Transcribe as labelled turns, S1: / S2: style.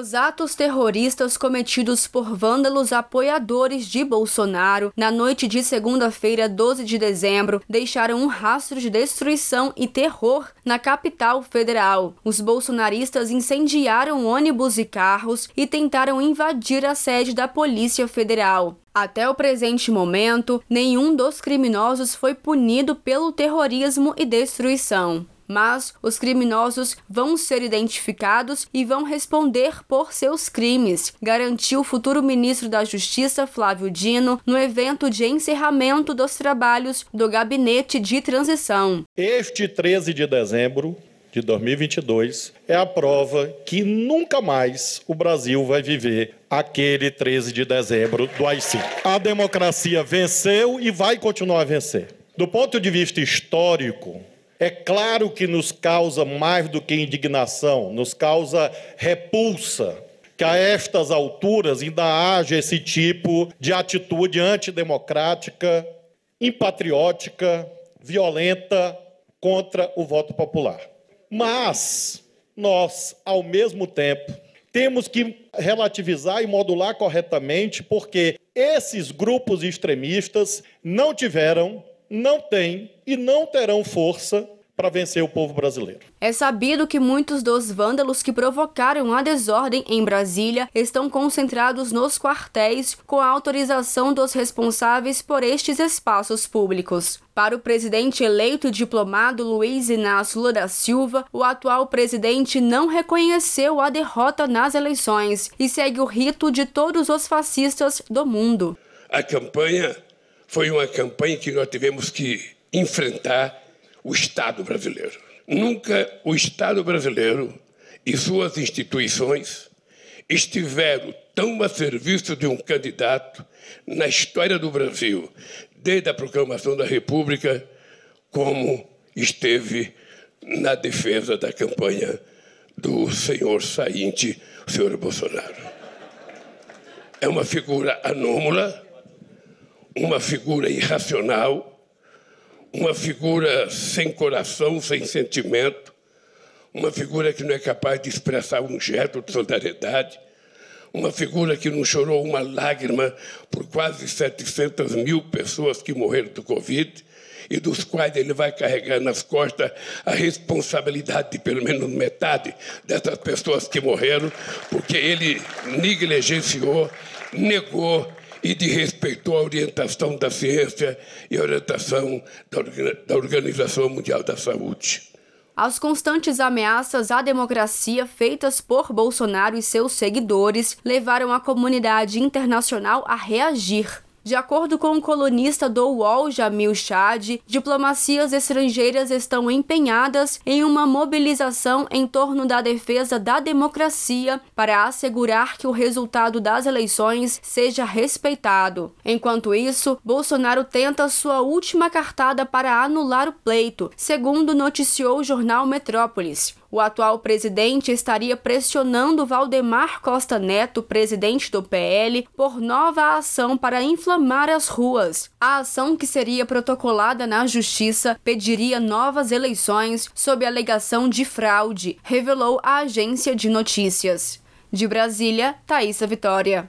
S1: Os atos terroristas cometidos por vândalos apoiadores de Bolsonaro na noite de segunda-feira, 12 de dezembro, deixaram um rastro de destruição e terror na capital federal. Os bolsonaristas incendiaram ônibus e carros e tentaram invadir a sede da Polícia Federal. Até o presente momento, nenhum dos criminosos foi punido pelo terrorismo e destruição mas os criminosos vão ser identificados e vão responder por seus crimes, garantiu o futuro ministro da Justiça Flávio Dino no evento de encerramento dos trabalhos do Gabinete de Transição.
S2: Este 13 de dezembro de 2022 é a prova que nunca mais o Brasil vai viver aquele 13 de dezembro do AI-5. A democracia venceu e vai continuar a vencer. Do ponto de vista histórico, é claro que nos causa mais do que indignação, nos causa repulsa que a estas alturas ainda haja esse tipo de atitude antidemocrática, impatriótica, violenta contra o voto popular. Mas nós, ao mesmo tempo, temos que relativizar e modular corretamente, porque esses grupos extremistas não tiveram não têm e não terão força para vencer o povo brasileiro.
S1: É sabido que muitos dos vândalos que provocaram a desordem em Brasília estão concentrados nos quartéis com a autorização dos responsáveis por estes espaços públicos. Para o presidente eleito diplomado Luiz Inácio Lula da Silva, o atual presidente não reconheceu a derrota nas eleições e segue o rito de todos os fascistas do mundo.
S3: A campanha foi uma campanha que nós tivemos que enfrentar o Estado brasileiro. Nunca o Estado brasileiro e suas instituições estiveram tão a serviço de um candidato na história do Brasil, desde a proclamação da República, como esteve na defesa da campanha do senhor sainte, o senhor Bolsonaro. É uma figura anômala, uma figura irracional, uma figura sem coração, sem sentimento, uma figura que não é capaz de expressar um gesto de solidariedade, uma figura que não chorou uma lágrima por quase 700 mil pessoas que morreram do Covid e dos quais ele vai carregar nas costas a responsabilidade de pelo menos metade dessas pessoas que morreram, porque ele negligenciou, negou e de respeitou a orientação da ciência e orientação da Organização Mundial da Saúde.
S1: As constantes ameaças à democracia feitas por Bolsonaro e seus seguidores levaram a comunidade internacional a reagir. De acordo com o colunista do UOL, Jamil Chad, diplomacias estrangeiras estão empenhadas em uma mobilização em torno da defesa da democracia para assegurar que o resultado das eleições seja respeitado. Enquanto isso, Bolsonaro tenta sua última cartada para anular o pleito, segundo noticiou o jornal Metrópolis. O atual presidente estaria pressionando Valdemar Costa Neto, presidente do PL, por nova ação para inflamar as ruas. A ação, que seria protocolada na Justiça, pediria novas eleições sob alegação de fraude, revelou a agência de notícias. De Brasília, Thaisa Vitória.